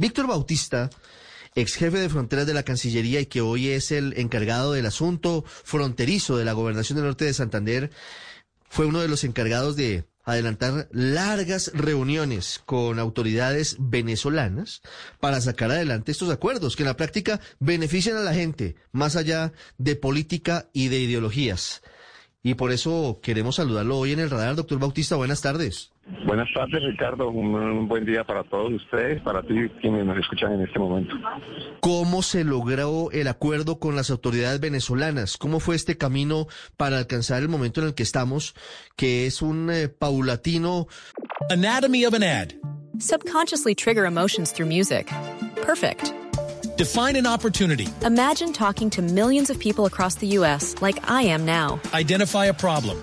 Víctor Bautista, ex jefe de fronteras de la Cancillería y que hoy es el encargado del asunto fronterizo de la Gobernación del Norte de Santander, fue uno de los encargados de adelantar largas reuniones con autoridades venezolanas para sacar adelante estos acuerdos que en la práctica benefician a la gente, más allá de política y de ideologías. Y por eso queremos saludarlo hoy en el radar, doctor Bautista. Buenas tardes. Buenas tardes, Ricardo. Un, buen día para todos ustedes, para ti quienes nos escuchan en este momento. ¿Cómo se logró el acuerdo con las autoridades venezolanas? ¿Cómo fue este camino para alcanzar el momento en el que estamos, que es un eh, paulatino? Anatomy of an ad. Subconsciously trigger emotions through music. Perfect. Define an opportunity. Imagine talking to millions of people across the U.S. like I am now. Identify a problem.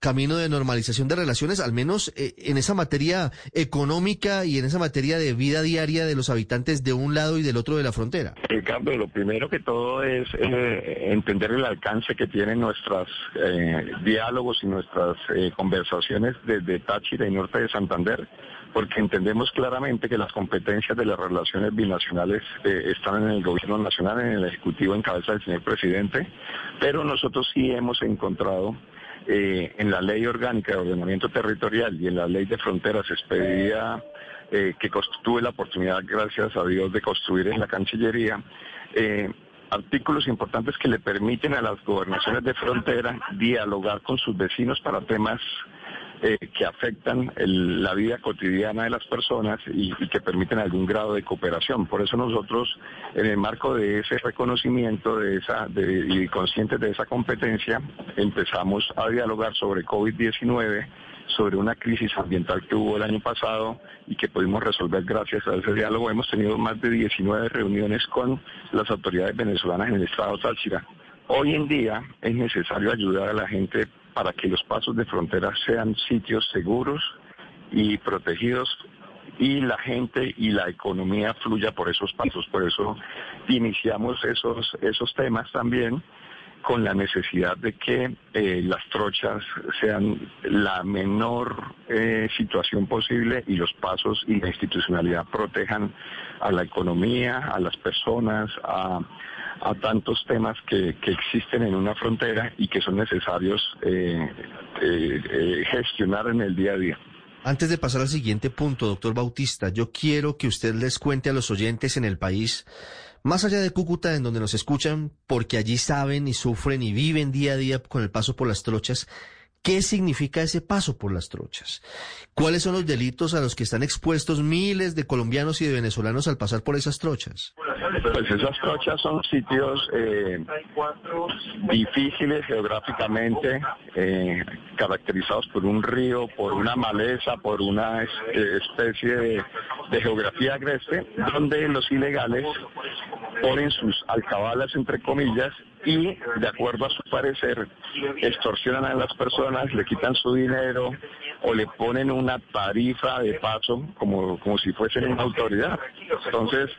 camino de normalización de relaciones, al menos eh, en esa materia económica y en esa materia de vida diaria de los habitantes de un lado y del otro de la frontera? Ricardo, lo primero que todo es eh, entender el alcance que tienen nuestros eh, diálogos y nuestras conversaciones desde Táchira y Norte de Santander porque entendemos claramente que las competencias de las relaciones binacionales están en el gobierno nacional, en el Ejecutivo en cabeza del señor presidente, pero nosotros sí hemos encontrado eh, en la ley orgánica de ordenamiento territorial y en la ley de fronteras expedida eh, que tuve la oportunidad, gracias a Dios, de construir en la Cancillería, eh, artículos importantes que le permiten a las gobernaciones de frontera dialogar con sus vecinos para temas eh, que afectan la vida cotidiana de las personas y, que permiten algún grado de cooperación. Por eso nosotros, en el marco de ese reconocimiento de esa, y conscientes de esa competencia, empezamos a dialogar sobre COVID-19 sobre una crisis ambiental que hubo el año pasado y que pudimos resolver gracias a ese diálogo. Hemos tenido más de 19 reuniones con las autoridades venezolanas en el estado Táchira. Hoy en día es necesario ayudar a la gente para que los pasos de frontera sean sitios seguros y protegidos y la gente y la economía fluya por esos pasos. Por eso iniciamos esos, esos temas también con la necesidad de que eh, las trochas sean la menor eh, situación posible y los pasos y la institucionalidad protejan a la economía, a las personas, a a tantos temas que, existen en una frontera y que son necesarios eh, eh, eh, gestionar en el día a día. Antes de pasar al siguiente punto, doctor Bautista, yo quiero que usted les cuente a los oyentes en el país, más allá de Cúcuta, en donde nos escuchan, porque allí saben y sufren y viven día a día con el paso por las trochas, ¿Qué significa ese paso por las trochas? ¿Cuáles son los delitos a los que están expuestos miles de colombianos y de venezolanos al pasar por esas trochas? Pues esas trochas son sitios eh, difíciles geográficamente, eh, caracterizados por un río, por una maleza, por una especie de, de geografía agreste, donde los ilegales ponen sus alcabalas, entre comillas, y de acuerdo a su parecer extorsionan a las personas, le quitan su dinero o le ponen una tarifa de paso como, como si fuesen una autoridad. Entonces,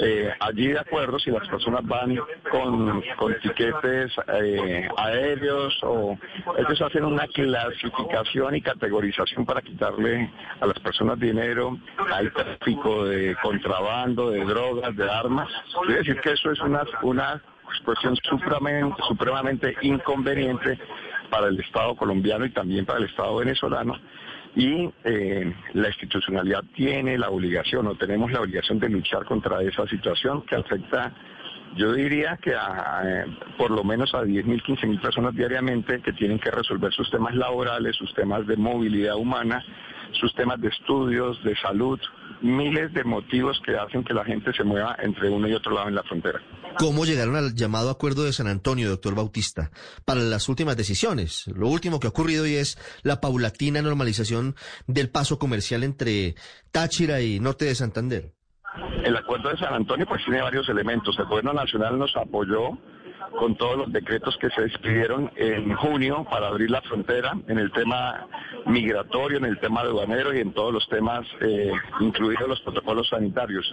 eh, allí de acuerdo, si las personas van con, con tiquetes eh, aéreos o ellos hacen una clasificación y categorización para quitarle a las personas dinero, hay tráfico de contrabando, de drogas, de armas. Quiere decir que eso es una, una supremamente, supremamente inconveniente para el Estado colombiano y también para el Estado venezolano. Y eh, la institucionalidad tiene la obligación o tenemos la obligación de luchar contra esa situación que afecta, yo diría que a, por lo menos a 10.000, 15.000 personas diariamente que tienen que resolver sus temas laborales, sus temas de movilidad humana, sus temas de estudios, de salud, miles de motivos que hacen que la gente se mueva entre uno y otro lado en la frontera. ¿Cómo llegaron al llamado acuerdo de San Antonio, doctor Bautista, para las últimas decisiones? Lo último que ha ocurrido hoy es la paulatina normalización del paso comercial entre Táchira y Norte de Santander. El acuerdo de San Antonio pues tiene varios elementos. El gobierno nacional nos apoyó con todos los decretos que se expidieron en junio para abrir la frontera en el tema migratorio, en el tema aduanero y en todos los temas, eh, incluidos los protocolos sanitarios.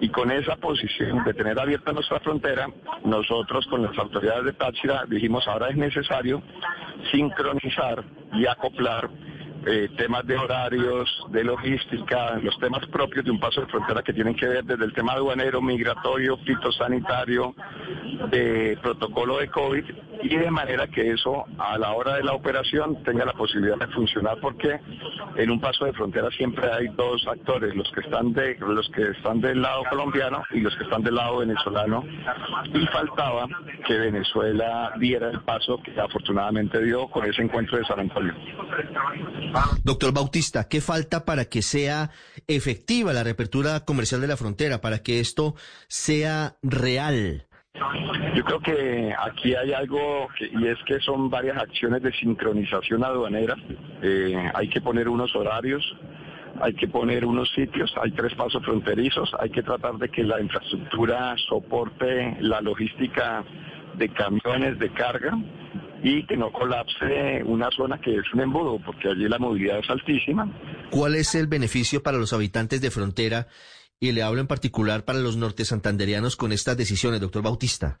Y con esa posición de tener abierta nuestra frontera, nosotros con las autoridades de Táchira dijimos ahora es necesario sincronizar y acoplar eh, temas de horarios, de logística, los temas propios de un paso de frontera que tienen que ver desde el tema aduanero, migratorio, fitosanitario, de protocolo de COVID y de manera que eso a la hora de la operación tenga la posibilidad de funcionar porque en un paso de frontera siempre hay dos actores, los que están de los que están del lado colombiano y los que están del lado venezolano y faltaba que Venezuela diera el paso que afortunadamente dio con ese encuentro de San Antonio. Doctor Bautista, ¿qué falta para que sea efectiva la reapertura comercial de la frontera, para que esto sea real? Yo creo que aquí hay algo y es que son varias acciones de sincronización aduanera. Eh, hay que poner unos horarios, hay que poner unos sitios, hay tres pasos fronterizos, hay que tratar de que la infraestructura soporte la logística de camiones de carga y que no colapse una zona que es un embudo, porque allí la movilidad es altísima. ¿Cuál es el beneficio para los habitantes de frontera? Y le hablo en particular para los norte santanderianos con estas decisiones, doctor Bautista.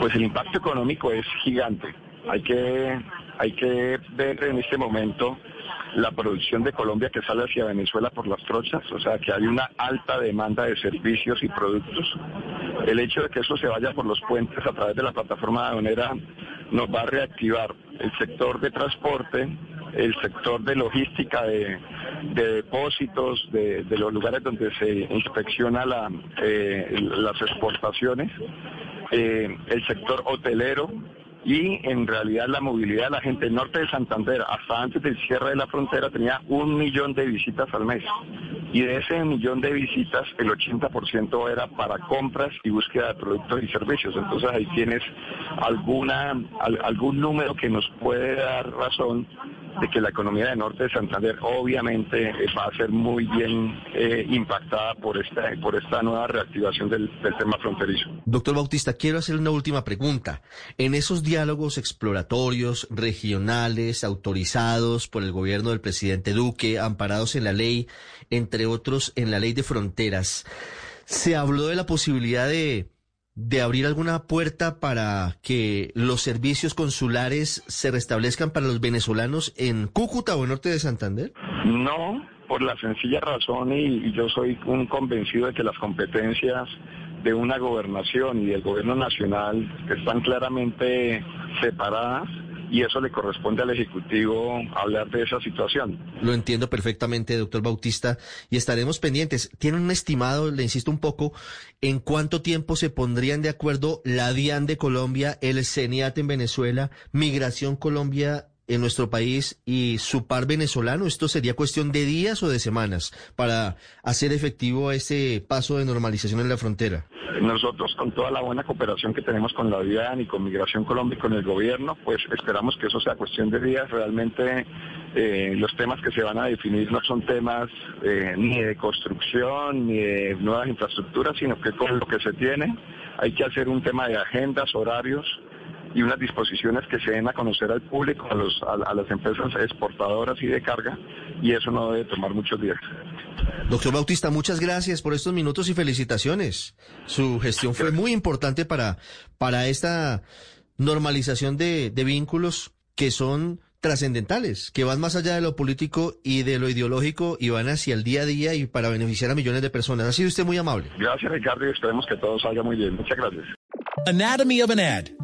Pues el impacto económico es gigante. Hay que, hay que ver en este momento la producción de Colombia que sale hacia Venezuela por las trochas, o sea que hay una alta demanda de servicios y productos. El hecho de que eso se vaya por los puentes a través de la plataforma aduanera nos va a reactivar el sector de transporte, el sector de logística de, depósitos, de, los lugares donde se inspecciona la, eh, las exportaciones, eh, el sector hotelero, y en realidad la movilidad de la gente norte de Santander hasta antes del cierre de la frontera tenía un millón de visitas al mes y de ese millón de visitas el 80% era para compras y búsqueda de productos y servicios. Entonces ahí tienes alguna, algún número que nos puede dar razón de que la economía del norte de Santander obviamente va a ser muy bien eh, impactada por esta, por esta nueva reactivación del, del, tema fronterizo. Doctor Bautista, quiero hacer una última pregunta. En esos diálogos exploratorios, regionales, autorizados por el gobierno del presidente Duque, amparados en la ley, entre otros en la ley de fronteras, se habló de la posibilidad de de abrir alguna puerta para que los servicios consulares se restablezcan para los venezolanos en Cúcuta o en norte de Santander? No, por la sencilla razón y, yo soy un convencido de que las competencias de una gobernación y del gobierno nacional están claramente separadas y eso le corresponde al Ejecutivo hablar de esa situación. Lo entiendo perfectamente, doctor Bautista, y estaremos pendientes. ¿Tiene un estimado, le insisto un poco, en cuánto tiempo se pondrían de acuerdo la DIAN de Colombia, el CENIAT en Venezuela, Migración Colombia en nuestro país y su par venezolano? ¿Esto sería cuestión de días o de semanas para hacer efectivo ese paso de normalización en la frontera? Nosotros, con toda la buena cooperación que tenemos con la DIAN y con Migración Colombia y con el gobierno, pues esperamos que eso sea cuestión de días. Realmente eh, los temas que se van a definir no son temas eh, ni de construcción ni de nuevas infraestructuras, sino que con lo que se tiene hay que hacer un tema de agendas, horarios y unas disposiciones que se den a conocer al público, a, los, a las empresas exportadoras y de carga, y eso no debe tomar muchos días. Doctor Bautista, muchas gracias por estos minutos y felicitaciones. Su gestión fue muy importante para, para esta normalización de, de vínculos que son trascendentales, que van más allá de lo político y de lo ideológico y van hacia el día a día y para beneficiar a millones de personas. Ha sido usted muy amable. Gracias, Ricardo, y esperemos que todo salga muy bien. Muchas gracias. Anatomy of an ad.